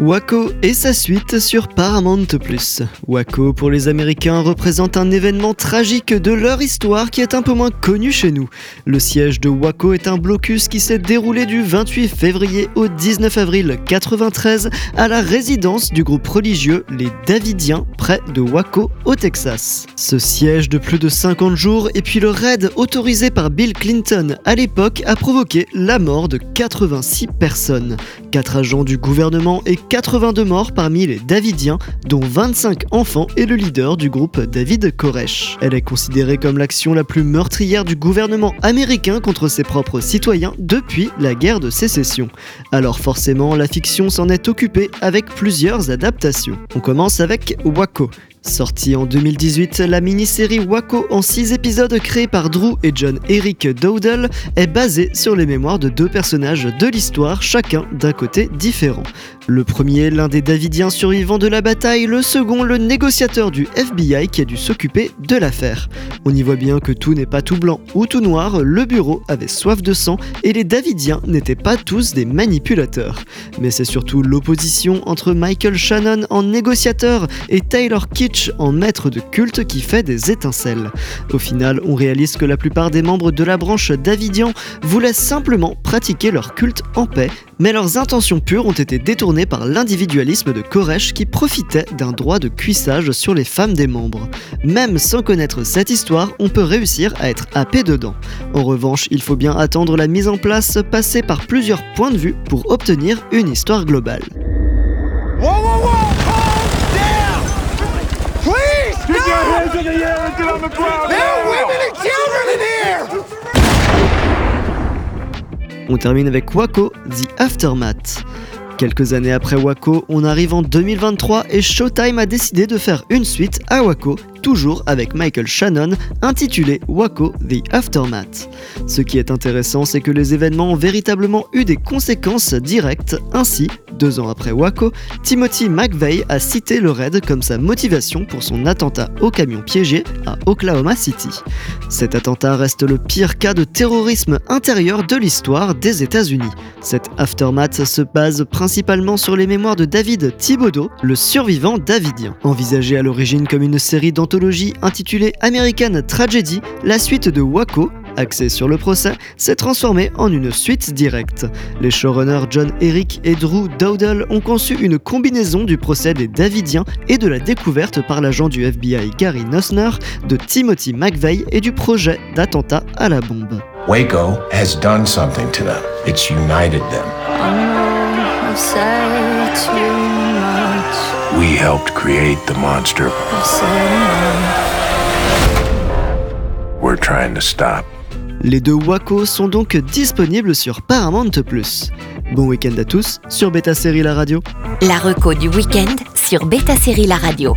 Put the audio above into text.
Waco et sa suite sur Paramount+. Waco pour les Américains représente un événement tragique de leur histoire qui est un peu moins connu chez nous. Le siège de Waco est un blocus qui s'est déroulé du 28 février au 19 avril 93 à la résidence du groupe religieux les Davidiens près de Waco au Texas. Ce siège de plus de 50 jours et puis le raid autorisé par Bill Clinton à l'époque a provoqué la mort de 86 personnes. 4 agents du gouvernement et 82 morts parmi les Davidiens, dont 25 enfants et le leader du groupe David Koresh. Elle est considérée comme l'action la plus meurtrière du gouvernement américain contre ses propres citoyens depuis la guerre de sécession. Alors forcément, la fiction s'en est occupée avec plusieurs adaptations. On commence avec Waco. Sortie en 2018, la mini-série Waco en 6 épisodes créée par Drew et John Eric Dowdle est basée sur les mémoires de deux personnages de l'histoire, chacun d'un côté différent. Le premier, l'un des Davidiens survivants de la bataille, le second, le négociateur du FBI qui a dû s'occuper de l'affaire. On y voit bien que tout n'est pas tout blanc ou tout noir, le bureau avait soif de sang et les Davidiens n'étaient pas tous des manipulateurs. Mais c'est surtout l'opposition entre Michael Shannon en négociateur et Taylor Kitsch en maître de culte qui fait des étincelles. Au final, on réalise que la plupart des membres de la branche Davidian voulaient simplement pratiquer leur culte en paix mais leurs intentions pures ont été détournées par l'individualisme de Koresh qui profitait d'un droit de cuissage sur les femmes des membres. Même sans connaître cette histoire, on peut réussir à être happé dedans. En revanche, il faut bien attendre la mise en place, passer par plusieurs points de vue pour obtenir une histoire globale. On termine avec Waco, The Aftermath. Quelques années après Waco, on arrive en 2023 et Showtime a décidé de faire une suite à Waco toujours avec Michael Shannon, intitulé Waco The Aftermath. Ce qui est intéressant, c'est que les événements ont véritablement eu des conséquences directes. Ainsi, deux ans après Waco, Timothy McVeigh a cité le raid comme sa motivation pour son attentat au camion piégé à Oklahoma City. Cet attentat reste le pire cas de terrorisme intérieur de l'histoire des États-Unis. Cet aftermath se base principalement sur les mémoires de David Thibodeau, le survivant davidien. Envisagé à l'origine comme une série intitulée American Tragedy, la suite de Waco, axée sur le procès, s'est transformée en une suite directe. Les showrunners John Eric et Drew Dowdle ont conçu une combinaison du procès des Davidiens et de la découverte par l'agent du FBI Gary Nussner de Timothy McVeigh et du projet d'attentat à la bombe. Waco has done something to them. It's united them. We helped create the monster. We're trying to stop. Les deux Waco sont donc disponibles sur Paramount+. Bon week-end à tous sur Beta Série La Radio. La reco du week-end sur Beta Série La Radio.